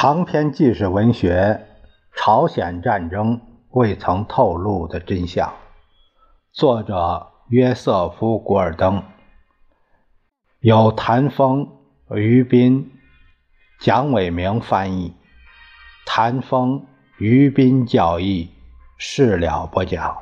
长篇纪实文学《朝鲜战争未曾透露的真相》，作者约瑟夫·古尔登，由谭峰、于斌、蒋伟明翻译，谭峰、于斌教译，事了不讲。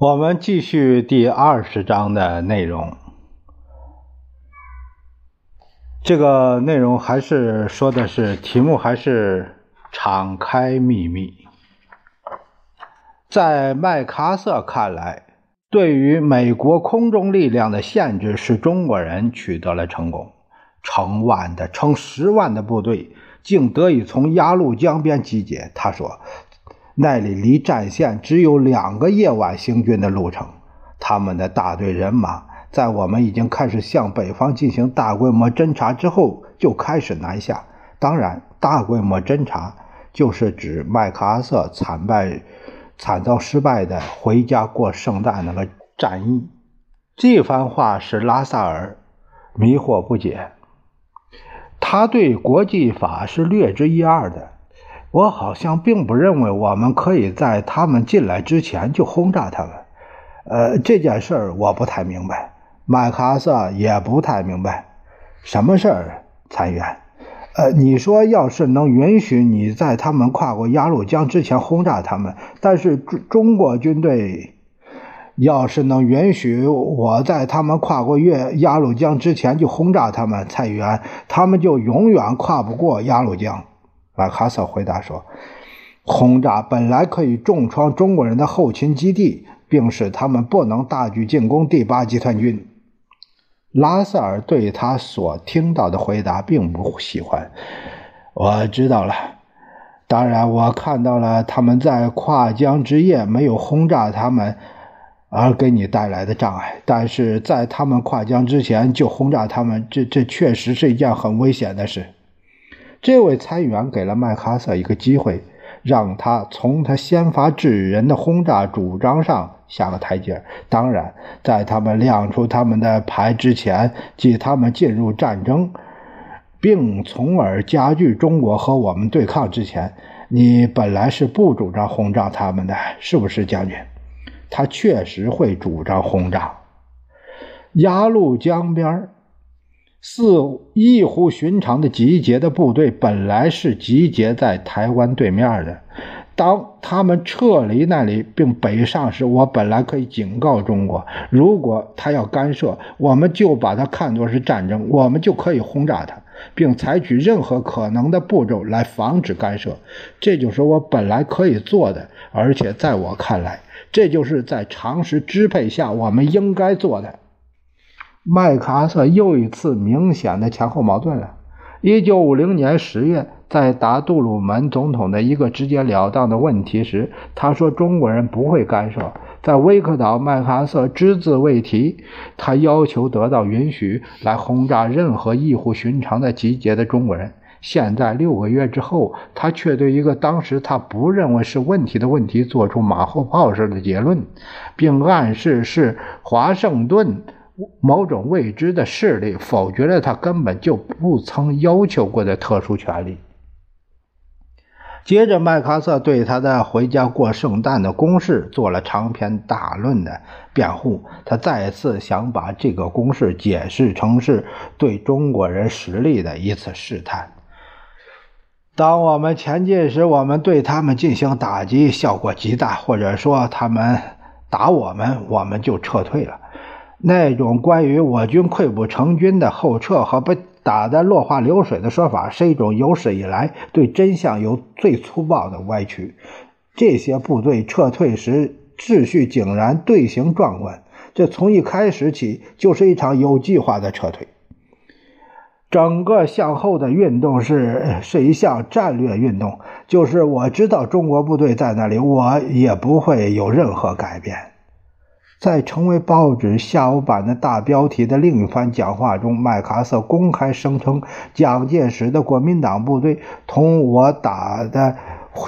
我们继续第二十章的内容。这个内容还是说的是题目，还是敞开秘密。在麦克阿瑟看来，对于美国空中力量的限制，使中国人取得了成功。成万的、成十万的部队竟得以从鸭绿江边集结。他说。那里离战线只有两个夜晚行军的路程，他们的大队人马在我们已经开始向北方进行大规模侦察之后就开始南下。当然，大规模侦察就是指麦克阿瑟惨败、惨遭失败的回家过圣诞那个战役。这番话使拉萨尔迷惑不解，他对国际法是略知一二的。我好像并不认为我们可以在他们进来之前就轰炸他们。呃，这件事儿我不太明白，麦克阿瑟也不太明白。什么事儿，参议员？呃，你说要是能允许你在他们跨过鸭绿江之前轰炸他们，但是中中国军队要是能允许我在他们跨过越鸭绿江之前就轰炸他们，蔡元，他们就永远跨不过鸭绿江。马卡瑟回答说：“轰炸本来可以重创中国人的后勤基地，并使他们不能大举进攻第八集团军。”拉塞尔对他所听到的回答并不喜欢。我知道了，当然我看到了他们在跨江之夜没有轰炸他们而给你带来的障碍，但是在他们跨江之前就轰炸他们，这这确实是一件很危险的事。这位参议员给了麦克阿瑟一个机会，让他从他先发制人的轰炸主张上下个台阶。当然，在他们亮出他们的牌之前，即他们进入战争，并从而加剧中国和我们对抗之前，你本来是不主张轰炸他们的，是不是，将军？他确实会主张轰炸鸭绿江边似异乎寻常的集结的部队本来是集结在台湾对面的。当他们撤离那里并北上时，我本来可以警告中国：如果他要干涉，我们就把它看作是战争，我们就可以轰炸他，并采取任何可能的步骤来防止干涉。这就是我本来可以做的，而且在我看来，这就是在常识支配下我们应该做的。麦克阿瑟又一次明显的前后矛盾了。一九五零年十月，在答杜鲁门总统的一个直截了当的问题时，他说：“中国人不会干涉。”在威克岛，麦克阿瑟只字未提。他要求得到允许来轰炸任何异乎寻常的集结的中国人。现在六个月之后，他却对一个当时他不认为是问题的问题做出马后炮式的结论，并暗示是华盛顿。某种未知的势力否决了他根本就不曾要求过的特殊权利。接着，麦克阿瑟对他的回家过圣诞的公式做了长篇大论的辩护。他再次想把这个公式解释成是对中国人实力的一次试探。当我们前进时，我们对他们进行打击，效果极大；或者说，他们打我们，我们就撤退了。那种关于我军溃不成军的后撤和被打得落花流水的说法，是一种有史以来对真相有最粗暴的歪曲。这些部队撤退时秩序井然，队形壮观，这从一开始起就是一场有计划的撤退。整个向后的运动是是一项战略运动，就是我知道中国部队在那里，我也不会有任何改变。在成为报纸下午版的大标题的另一番讲话中，麦克阿瑟公开声称，蒋介石的国民党部队同我打的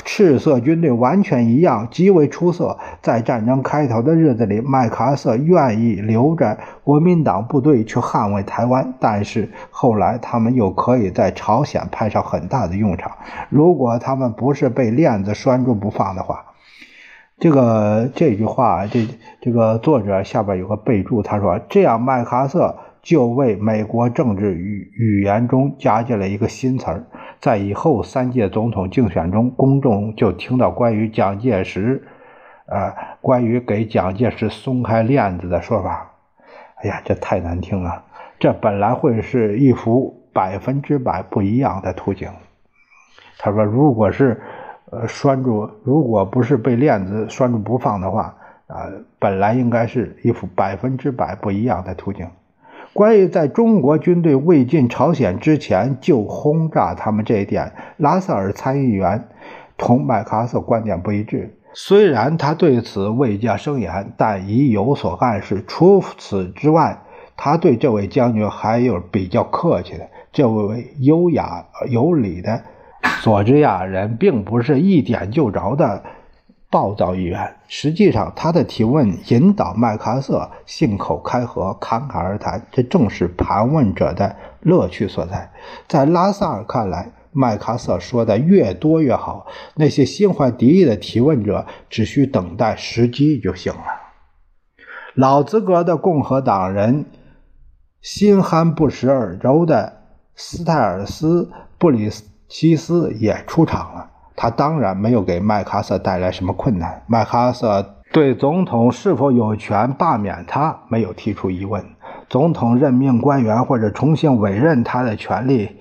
赤色军队完全一样，极为出色。在战争开头的日子里，麦克阿瑟愿意留着国民党部队去捍卫台湾，但是后来他们又可以在朝鲜派上很大的用场。如果他们不是被链子拴住不放的话。这个这句话，这这个作者下边有个备注，他说：“这样，麦克阿瑟就为美国政治语语言中加进了一个新词儿，在以后三届总统竞选中，公众就听到关于蒋介石，呃，关于给蒋介石松开链子的说法。哎呀，这太难听了！这本来会是一幅百分之百不一样的图景。”他说：“如果是。”呃，拴住，如果不是被链子拴住不放的话，啊，本来应该是一幅百分之百不一样的图景。关于在中国军队未进朝鲜之前就轰炸他们这一点，拉塞尔参议员同麦克阿瑟观点不一致。虽然他对此未加声言，但已有所暗示。除此之外，他对这位将军还有比较客气的，这位优雅有礼的。佐治亚人并不是一点就着的暴躁议员，实际上他的提问引导麦克阿瑟信口开河、侃侃而谈，这正是盘问者的乐趣所在。在拉萨尔看来，麦克阿瑟说的越多越好，那些心怀敌意的提问者只需等待时机就行了。老资格的共和党人心憨不识耳周的斯泰尔斯布里斯。西斯也出场了，他当然没有给麦克阿瑟带来什么困难。麦克阿瑟对总统是否有权罢免他没有提出疑问，总统任命官员或者重新委任他的权利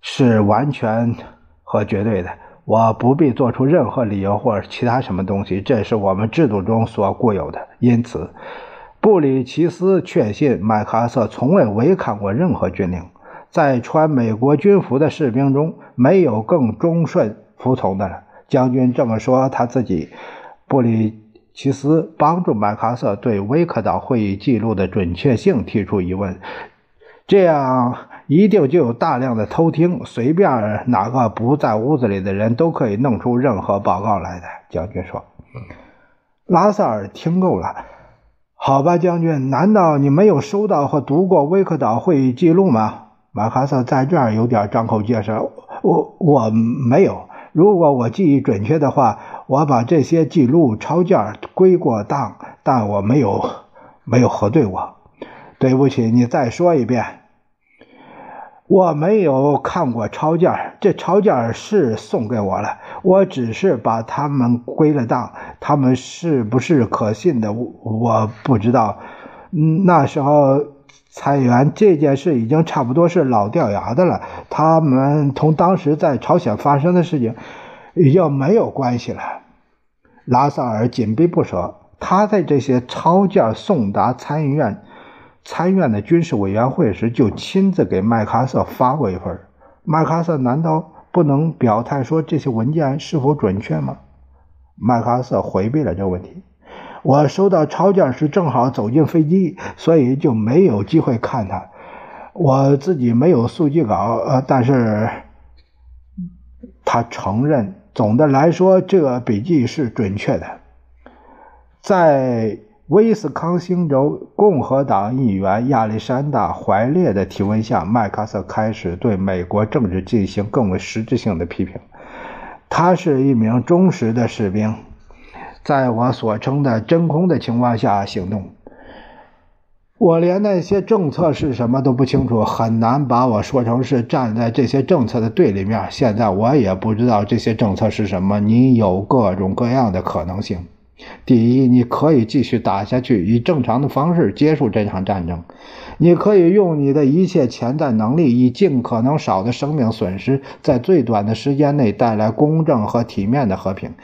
是完全和绝对的。我不必做出任何理由或者其他什么东西，这是我们制度中所固有的。因此，布里奇斯确信麦克阿瑟从未违抗过任何军令。在穿美国军服的士兵中，没有更忠顺服从的了。将军这么说，他自己。布里奇斯帮助麦克阿瑟对威克岛会议记录的准确性提出疑问，这样一定就有大量的偷听，随便哪个不在屋子里的人都可以弄出任何报告来的。将军说：“拉塞尔听够了，好吧，将军，难道你没有收到或读过威克岛会议记录吗？”马卡瑟在这儿有点张口结舌，我我没有。如果我记忆准确的话，我把这些记录抄件归过档，但我没有没有核对过。对不起，你再说一遍。我没有看过抄件，这抄件是送给我了，我只是把他们归了档，他们是不是可信的，我不知道。嗯，那时候。参议员，这件事已经差不多是老掉牙的了。他们同当时在朝鲜发生的事情已经没有关系了。拉萨尔紧逼不舍，他在这些抄件送达参议院参议院的军事委员会时，就亲自给麦克阿瑟发过一份。麦克阿瑟难道不能表态说这些文件是否准确吗？麦克阿瑟回避了这个问题。我收到抄件时正好走进飞机，所以就没有机会看它。我自己没有速记稿，呃，但是他承认，总的来说，这个笔记是准确的。在威斯康星州共和党议员亚历山大·怀列的提问下，麦克阿瑟开始对美国政治进行更为实质性的批评。他是一名忠实的士兵。在我所称的真空的情况下行动，我连那些政策是什么都不清楚，很难把我说成是站在这些政策的对立面。现在我也不知道这些政策是什么。你有各种各样的可能性。第一，你可以继续打下去，以正常的方式结束这场战争。你可以用你的一切潜在能力，以尽可能少的生命损失，在最短的时间内带来公正和体面的和平。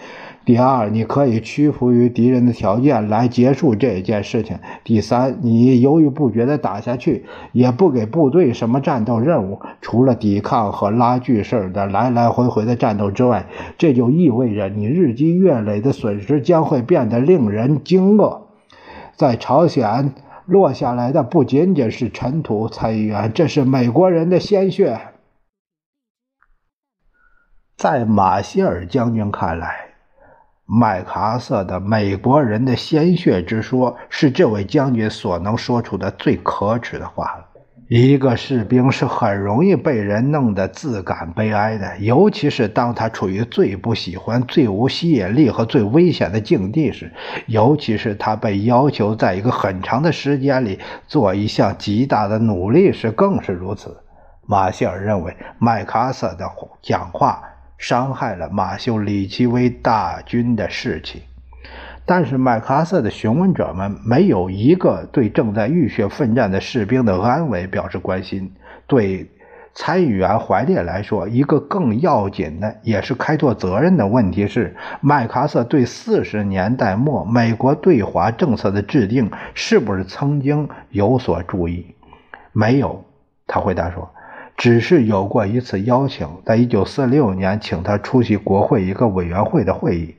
第二，你可以屈服于敌人的条件来结束这件事情。第三，你犹豫不决地打下去，也不给部队什么战斗任务，除了抵抗和拉锯式的来来回回的战斗之外，这就意味着你日积月累的损失将会变得令人惊愕。在朝鲜落下来的不仅仅是尘土，参议员，这是美国人的鲜血。在马歇尔将军看来，麦克阿瑟的“美国人的鲜血”之说，是这位将军所能说出的最可耻的话了。一个士兵是很容易被人弄得自感悲哀的，尤其是当他处于最不喜欢、最无吸引力和最危险的境地时，尤其是他被要求在一个很长的时间里做一项极大的努力时，更是如此。马歇尔认为麦克阿瑟的讲话伤害了马修·里奇威大军的士气。但是麦克阿瑟的询问者们没有一个对正在浴血奋战的士兵的安危表示关心。对参议员怀烈来说，一个更要紧的，也是开拓责任的问题是：麦克阿瑟对四十年代末美国对华政策的制定是不是曾经有所注意？没有，他回答说。只是有过一次邀请，在一九四六年，请他出席国会一个委员会的会议。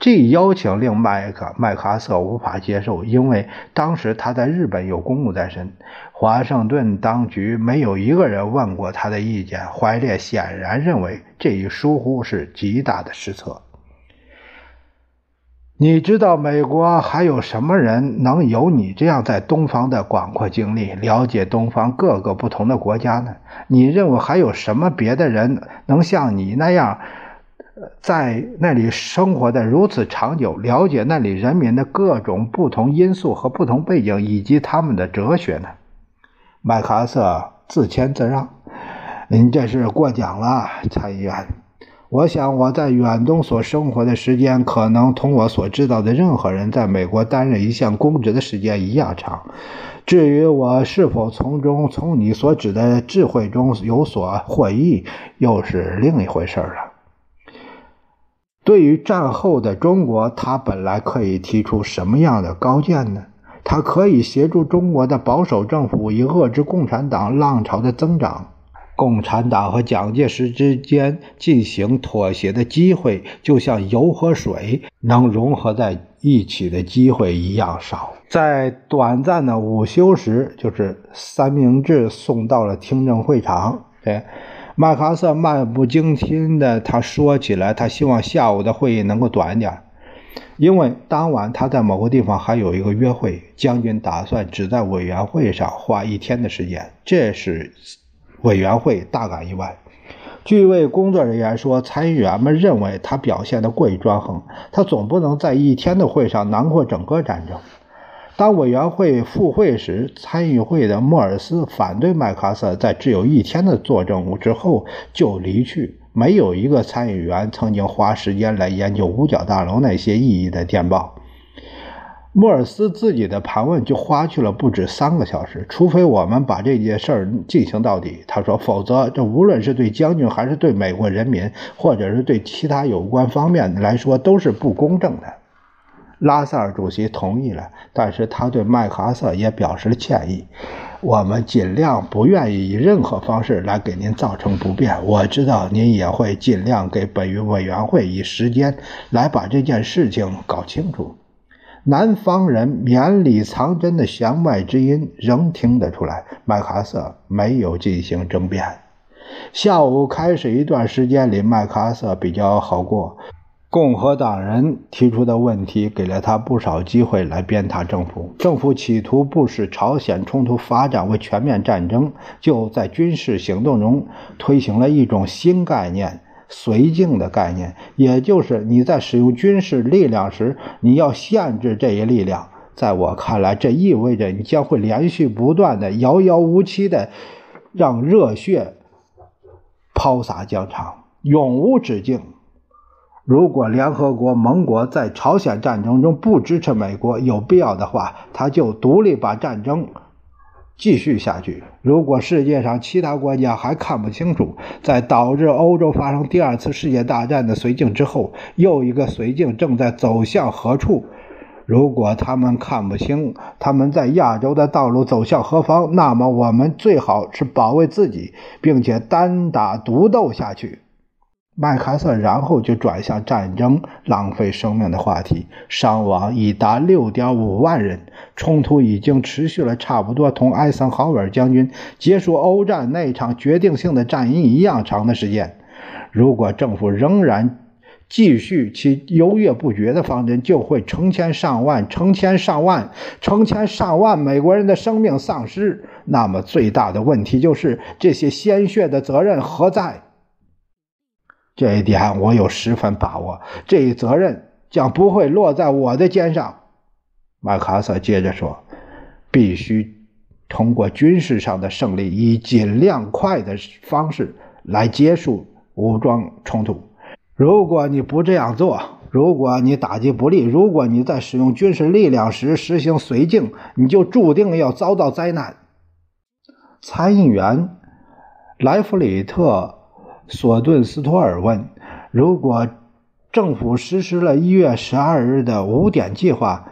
这一邀请令麦克麦克阿瑟无法接受，因为当时他在日本有公务在身。华盛顿当局没有一个人问过他的意见。怀烈显然认为这一疏忽是极大的失策。你知道美国还有什么人能有你这样在东方的广阔经历，了解东方各个不同的国家呢？你认为还有什么别的人能像你那样，在那里生活的如此长久，了解那里人民的各种不同因素和不同背景以及他们的哲学呢？麦克阿瑟自谦自让：“您这是过奖了，参议员。”我想我在远东所生活的时间，可能同我所知道的任何人在美国担任一项公职的时间一样长。至于我是否从中从你所指的智慧中有所获益，又是另一回事了。对于战后的中国，他本来可以提出什么样的高见呢？他可以协助中国的保守政府以遏制共产党浪潮的增长。共产党和蒋介石之间进行妥协的机会，就像油和水能融合在一起的机会一样少。在短暂的午休时，就是三明治送到了听证会场。哎，麦克阿瑟漫不经心的他说起来，他希望下午的会议能够短一点，因为当晚他在某个地方还有一个约会。将军打算只在委员会上花一天的时间，这是。委员会大感意外。据一位工作人员说，参议员们认为他表现得过于专横，他总不能在一天的会上囊括整个战争。当委员会复会时，参议会的莫尔斯反对麦克阿瑟在只有一天的作证之后就离去。没有一个参议员曾经花时间来研究五角大楼那些意义的电报。莫尔斯自己的盘问就花去了不止三个小时，除非我们把这件事儿进行到底，他说，否则这无论是对将军还是对美国人民，或者是对其他有关方面来说，都是不公正的。拉塞尔主席同意了，但是他对麦克阿瑟也表示了歉意。我们尽量不愿意以任何方式来给您造成不便。我知道您也会尽量给本委员会以时间来把这件事情搞清楚。南方人绵里藏针的弦外之音仍听得出来。麦克阿瑟没有进行争辩。下午开始一段时间里，麦克阿瑟比较好过。共和党人提出的问题给了他不少机会来鞭挞政府。政府企图不使朝鲜冲突发展为全面战争，就在军事行动中推行了一种新概念。绥靖的概念，也就是你在使用军事力量时，你要限制这一力量。在我看来，这意味着你将会连续不断的、遥遥无期的让热血抛洒疆场，永无止境。如果联合国盟国在朝鲜战争中不支持美国，有必要的话，他就独立把战争。继续下去。如果世界上其他国家还看不清楚，在导致欧洲发生第二次世界大战的绥靖之后，又一个绥靖正在走向何处？如果他们看不清他们在亚洲的道路走向何方，那么我们最好是保卫自己，并且单打独斗下去。麦克阿瑟然后就转向战争浪费生命的话题，伤亡已达六点五万人，冲突已经持续了差不多同艾森豪威尔将军结束欧战那场决定性的战役一样长的时间。如果政府仍然继续其犹豫不决的方针，就会成千上万、成千上万、成千上万美国人的生命丧失。那么最大的问题就是这些鲜血的责任何在？这一点我有十分把握，这一责任将不会落在我的肩上。麦克阿瑟接着说：“必须通过军事上的胜利，以尽量快的方式来结束武装冲突。如果你不这样做，如果你打击不利，如果你在使用军事力量时实行绥靖，你就注定要遭到灾难。”参议员莱弗里特。索顿斯托尔问：“如果政府实施了一月十二日的五点计划，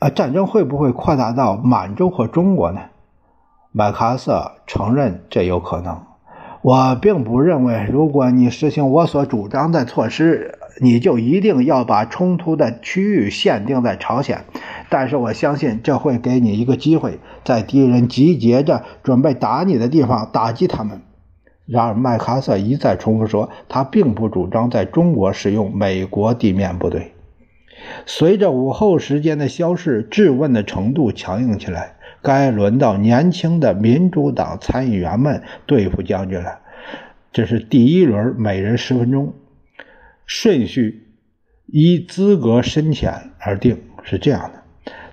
呃，战争会不会扩大到满洲和中国呢？”麦克阿瑟承认这有可能。我并不认为，如果你实行我所主张的措施，你就一定要把冲突的区域限定在朝鲜。但是我相信，这会给你一个机会，在敌人集结着准备打你的地方打击他们。然而，麦克阿瑟一再重复说，他并不主张在中国使用美国地面部队。随着午后时间的消逝，质问的程度强硬起来。该轮到年轻的民主党参议员们对付将军了。这是第一轮，每人十分钟，顺序依资格深浅而定。是这样的，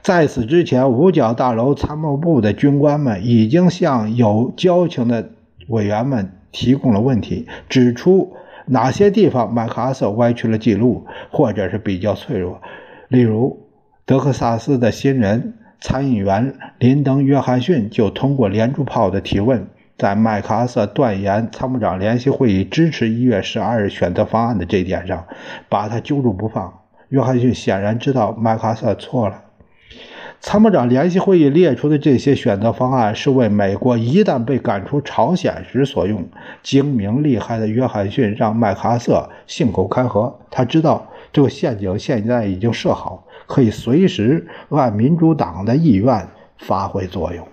在此之前，五角大楼参谋部的军官们已经向有交情的委员们。提供了问题，指出哪些地方麦克阿瑟歪曲了记录，或者是比较脆弱。例如，德克萨斯的新人参议员林登·约翰逊就通过连珠炮的提问，在麦克阿瑟断言参谋长联席会议支持一月十二日选择方案的这一点上，把他揪住不放。约翰逊显然知道麦克阿瑟错了。参谋长联席会议列出的这些选择方案是为美国一旦被赶出朝鲜时所用。精明厉害的约翰逊让麦克阿瑟信口开河，他知道这个陷阱现在已经设好，可以随时按民主党的意愿发挥作用。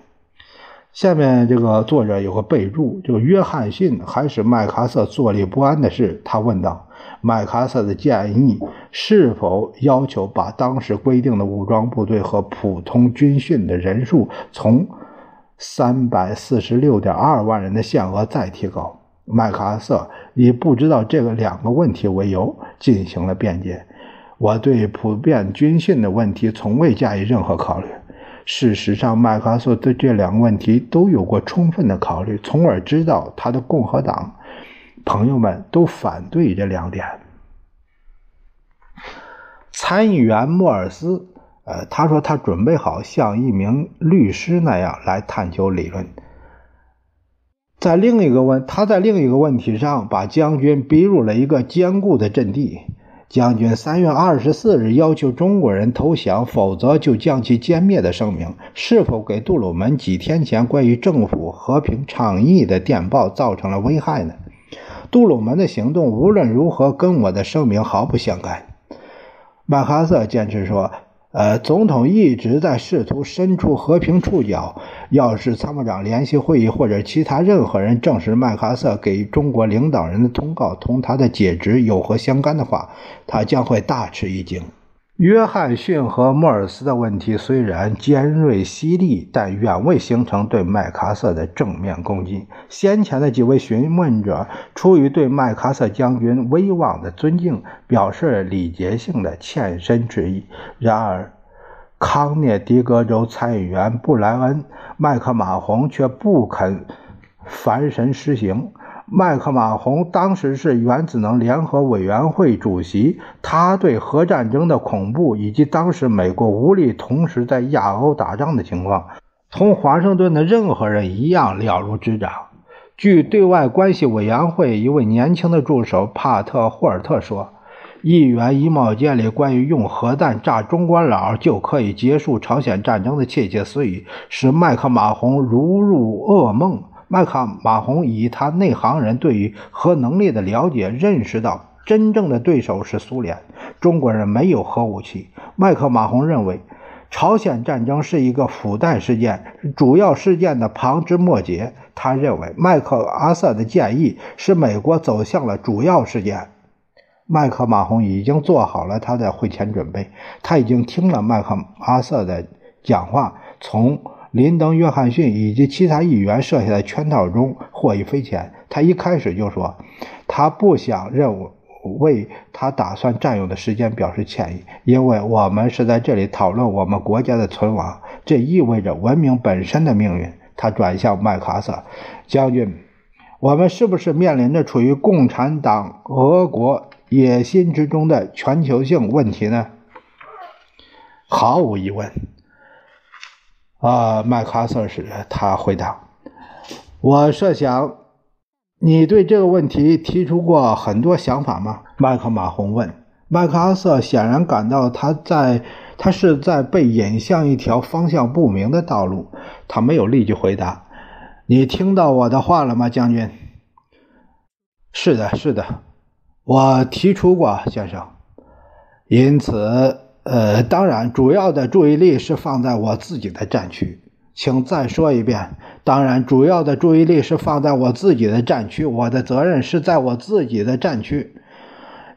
下面这个作者有个备注：就约翰逊还使麦克阿瑟坐立不安的是，他问道。麦克阿瑟的建议是否要求把当时规定的武装部队和普通军训的人数从三百四十六点二万人的限额再提高？麦克阿瑟以不知道这个两个问题为由进行了辩解。我对普遍军训的问题从未加以任何考虑。事实上，麦克阿瑟对这两个问题都有过充分的考虑，从而知道他的共和党。朋友们都反对这两点。参议员莫尔斯，呃，他说他准备好像一名律师那样来探求理论。在另一个问，他在另一个问题上把将军逼入了一个坚固的阵地。将军三月二十四日要求中国人投降，否则就将其歼灭的声明，是否给杜鲁门几天前关于政府和平倡议的电报造成了危害呢？杜鲁门的行动无论如何跟我的声明毫不相干。麦克阿瑟坚持说：“呃，总统一直在试图伸出和平触角。要是参谋长联席会议或者其他任何人证实麦克阿瑟给中国领导人的通告同他的解职有何相干的话，他将会大吃一惊。”约翰逊和莫尔斯的问题虽然尖锐犀利，但远未形成对麦克阿瑟的正面攻击。先前的几位询问者出于对麦克阿瑟将军威望的尊敬，表示礼节性的欠身致意。然而，康涅狄格州参议员布莱恩·麦克马洪却不肯凡神施行。麦克马洪当时是原子能联合委员会主席，他对核战争的恐怖以及当时美国无力同时在亚欧打仗的情况，同华盛顿的任何人一样了如指掌。据对外关系委员会一位年轻的助手帕特·霍尔特说，议员衣帽间里关于用核弹炸中国佬就可以结束朝鲜战争的窃窃私语，使麦克马洪如入噩梦。麦克马洪以他内行人对于核能力的了解，认识到真正的对手是苏联，中国人没有核武器。麦克马洪认为，朝鲜战争是一个附带事件，主要事件的旁枝末节。他认为，麦克阿瑟的建议使美国走向了主要事件。麦克马洪已经做好了他的会前准备，他已经听了麦克阿瑟的讲话，从林登·约翰逊以及其他议员设下的圈套中获益匪浅。他一开始就说，他不想任务为他打算占用的时间表示歉意，因为我们是在这里讨论我们国家的存亡，这意味着文明本身的命运。他转向麦克阿瑟将军，我们是不是面临着处于共产党俄国？野心之中的全球性问题呢？毫无疑问。啊，麦克阿瑟是他回答。我设想，你对这个问题提出过很多想法吗？麦克马洪问。麦克阿瑟显然感到他在他是在被引向一条方向不明的道路。他没有立即回答。你听到我的话了吗，将军？是的，是的。我提出过，先生。因此，呃，当然，主要的注意力是放在我自己的战区。请再说一遍。当然，主要的注意力是放在我自己的战区。我的责任是在我自己的战区。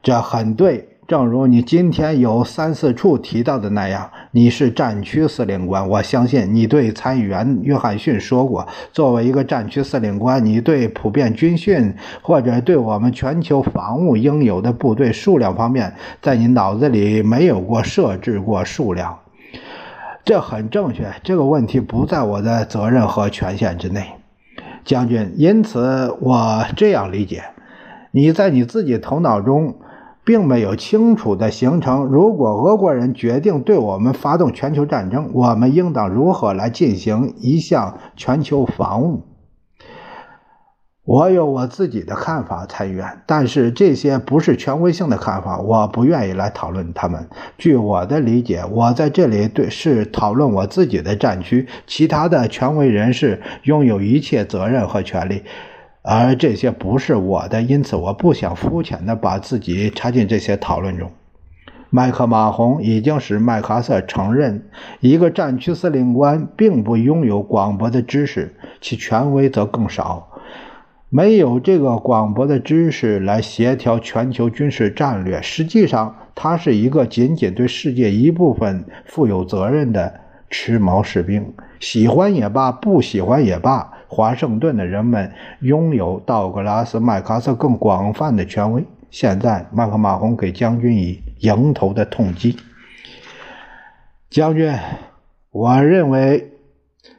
这很对。正如你今天有三四处提到的那样，你是战区司令官。我相信你对参议员约翰逊说过，作为一个战区司令官，你对普遍军训或者对我们全球防务应有的部队数量方面，在你脑子里没有过设置过数量。这很正确。这个问题不在我的责任和权限之内，将军。因此，我这样理解：你在你自己头脑中。并没有清楚的形成。如果俄国人决定对我们发动全球战争，我们应当如何来进行一项全球防务？我有我自己的看法，参议员，但是这些不是权威性的看法，我不愿意来讨论他们。据我的理解，我在这里对是讨论我自己的战区，其他的权威人士拥有一切责任和权利。而这些不是我的，因此我不想肤浅地把自己插进这些讨论中。麦克马洪已经使麦克阿瑟承认，一个战区司令官并不拥有广博的知识，其权威则更少。没有这个广博的知识来协调全球军事战略，实际上他是一个仅仅对世界一部分负有责任的持矛士兵。喜欢也罢，不喜欢也罢。华盛顿的人们拥有道格拉斯·麦克阿瑟更广泛的权威。现在，麦克马洪给将军以迎头的痛击。将军，我认为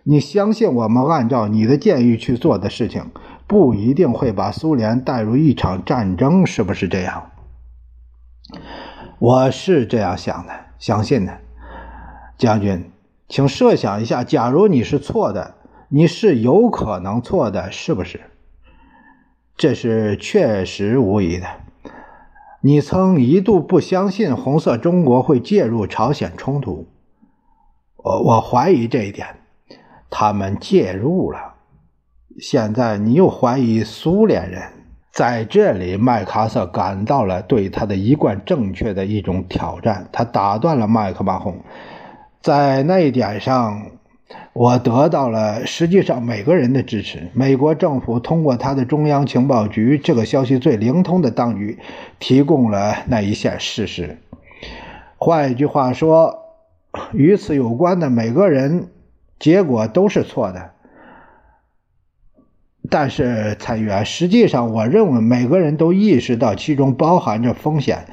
你相信我们按照你的建议去做的事情，不一定会把苏联带入一场战争，是不是这样？我是这样想的，相信的。将军，请设想一下，假如你是错的。你是有可能错的，是不是？这是确实无疑的。你曾一度不相信红色中国会介入朝鲜冲突，我我怀疑这一点。他们介入了，现在你又怀疑苏联人在这里。麦克阿瑟感到了对他的一贯正确的一种挑战，他打断了麦克马洪，在那一点上。我得到了实际上每个人的支持。美国政府通过他的中央情报局，这个消息最灵通的当局，提供了那一线事实。换一句话说，与此有关的每个人，结果都是错的。但是参议员，实际上我认为每个人都意识到其中包含着风险。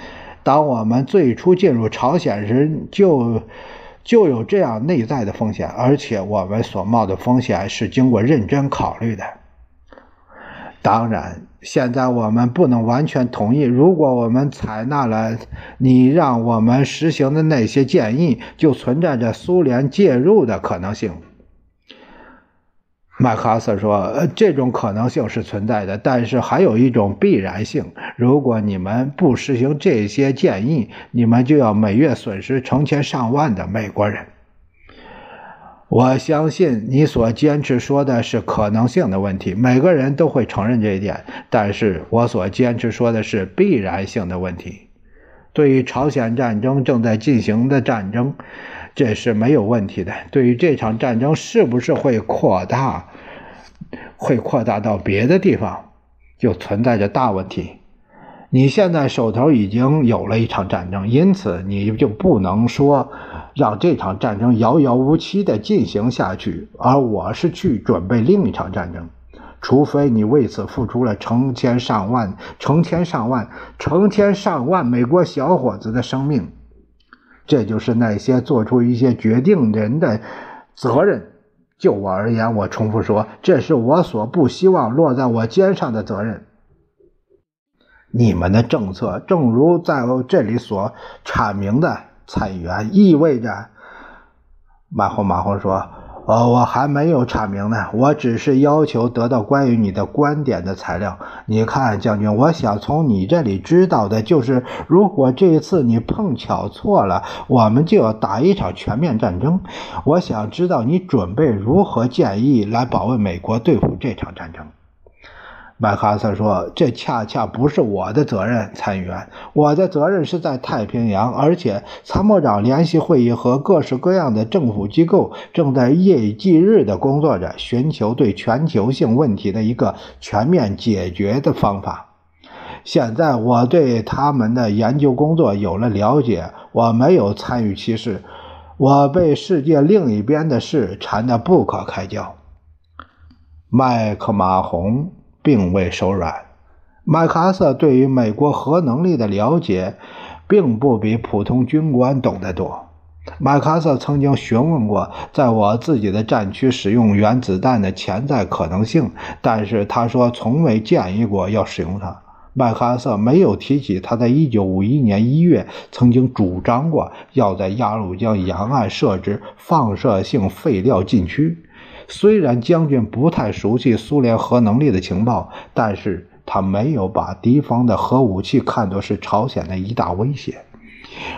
当我们最初进入朝鲜时，就。就有这样内在的风险，而且我们所冒的风险是经过认真考虑的。当然，现在我们不能完全同意。如果我们采纳了你让我们实行的那些建议，就存在着苏联介入的可能性。麦克阿瑟说：“这种可能性是存在的，但是还有一种必然性。如果你们不实行这些建议，你们就要每月损失成千上万的美国人。”我相信你所坚持说的是可能性的问题，每个人都会承认这一点。但是我所坚持说的是必然性的问题。对于朝鲜战争正在进行的战争，这是没有问题的。对于这场战争是不是会扩大，会扩大到别的地方，就存在着大问题。你现在手头已经有了一场战争，因此你就不能说让这场战争遥遥无期地进行下去，而我是去准备另一场战争，除非你为此付出了成千上万、成千上万、成千上万美国小伙子的生命。这就是那些做出一些决定人的责任。就我而言，我重复说，这是我所不希望落在我肩上的责任。你们的政策，正如在这里所阐明的，参议员意味着。马洪马洪说：“呃，我还没有阐明呢，我只是要求得到关于你的观点的材料。你看，将军，我想从你这里知道的就是，如果这一次你碰巧错了，我们就要打一场全面战争。我想知道你准备如何建议来保卫美国，对付这场战争。”麦克阿瑟说：“这恰恰不是我的责任，参议员。我的责任是在太平洋，而且参谋长联席会议和各式各样的政府机构正在夜以继日地工作着，寻求对全球性问题的一个全面解决的方法。现在我对他们的研究工作有了了解，我没有参与其事，我被世界另一边的事缠得不可开交。”麦克马洪。并未手软。麦克阿瑟对于美国核能力的了解，并不比普通军官懂得多。麦克阿瑟曾经询问过在我自己的战区使用原子弹的潜在可能性，但是他说从未建议过要使用它。麦克阿瑟没有提起他在1951年1月曾经主张过要在鸭绿江沿岸设置放射性废料禁区。虽然将军不太熟悉苏联核能力的情报，但是他没有把敌方的核武器看作是朝鲜的一大威胁。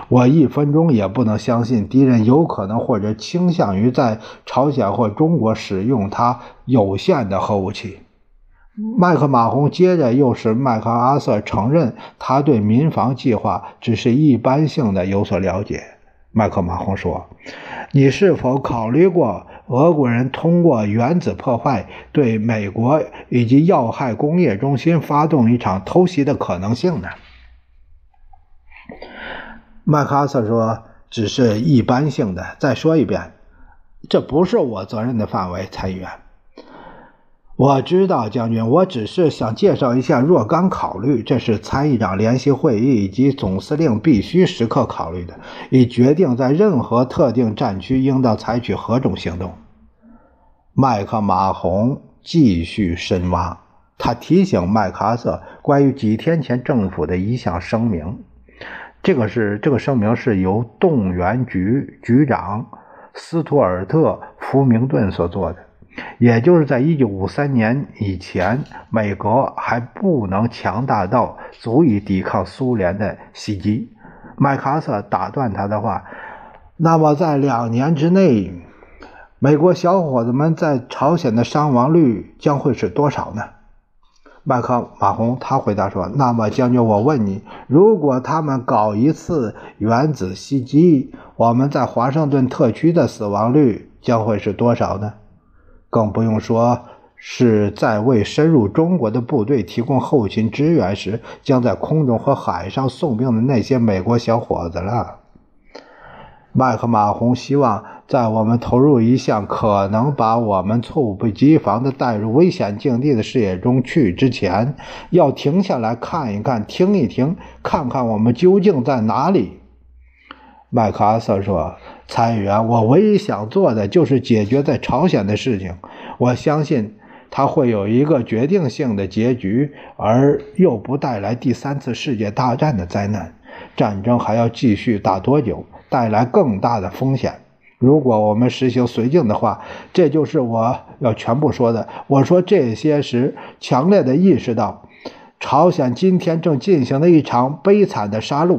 我一分钟也不能相信敌人有可能或者倾向于在朝鲜或中国使用他有限的核武器。麦克马洪接着又使麦克阿瑟承认他对民防计划只是一般性的有所了解。麦克马洪说：“你是否考虑过？”俄国人通过原子破坏对美国以及要害工业中心发动一场偷袭的可能性呢？麦克阿瑟说：“只是一般性的。”再说一遍，这不是我责任的范围，参议员。我知道，将军，我只是想介绍一下若干考虑，这是参议长联席会议以及总司令必须时刻考虑的，以决定在任何特定战区应当采取何种行动。麦克马洪继续深挖，他提醒麦克阿瑟关于几天前政府的一项声明，这个是这个声明是由动员局局长斯图尔特·福明顿所做的。也就是在1953年以前，美国还不能强大到足以抵抗苏联的袭击。麦克阿瑟打断他的话：“那么，在两年之内，美国小伙子们在朝鲜的伤亡率将会是多少呢？”麦克马洪他回答说：“那么，将军，我问你，如果他们搞一次原子袭击，我们在华盛顿特区的死亡率将会是多少呢？”更不用说是在为深入中国的部队提供后勤支援时，将在空中和海上送命的那些美国小伙子了。麦克马洪希望在我们投入一项可能把我们猝不及防地带入危险境地的事业中去之前，要停下来看一看，听一听，看看我们究竟在哪里。麦克阿瑟说。参议员，我唯一想做的就是解决在朝鲜的事情。我相信他会有一个决定性的结局，而又不带来第三次世界大战的灾难。战争还要继续打多久？带来更大的风险。如果我们实行绥靖的话，这就是我要全部说的。我说这些时，强烈的意识到，朝鲜今天正进行了一场悲惨的杀戮。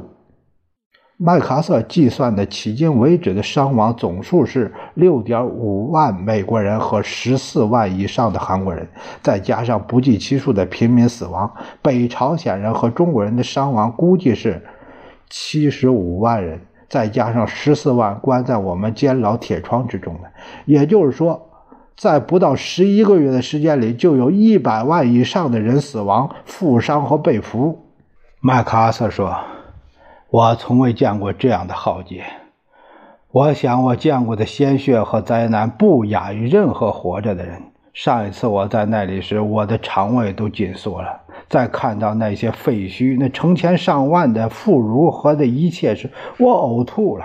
麦克阿瑟计算的迄今为止的伤亡总数是六点五万美国人和十四万以上的韩国人，再加上不计其数的平民死亡，北朝鲜人和中国人的伤亡估计是七十五万人，再加上十四万关在我们监牢铁窗之中的，也就是说，在不到十一个月的时间里，就有一百万以上的人死亡、负伤和被俘。麦克阿瑟说。我从未见过这样的浩劫。我想，我见过的鲜血和灾难不亚于任何活着的人。上一次我在那里时，我的肠胃都紧缩了。在看到那些废墟、那成千上万的妇孺和的一切时，我呕吐了。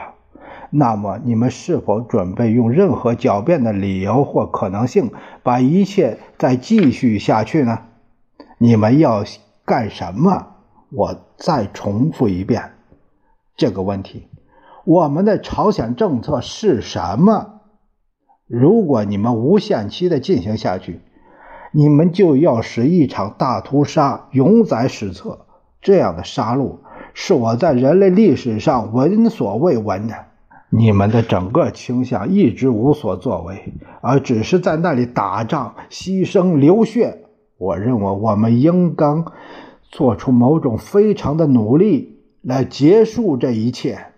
那么，你们是否准备用任何狡辩的理由或可能性，把一切再继续下去呢？你们要干什么？我再重复一遍。这个问题，我们的朝鲜政策是什么？如果你们无限期的进行下去，你们就要使一场大屠杀永载史册。这样的杀戮是我在人类历史上闻所未闻的。你们的整个倾向一直无所作为，而只是在那里打仗、牺牲、流血。我认为我们应当做出某种非常的努力。来结束这一切。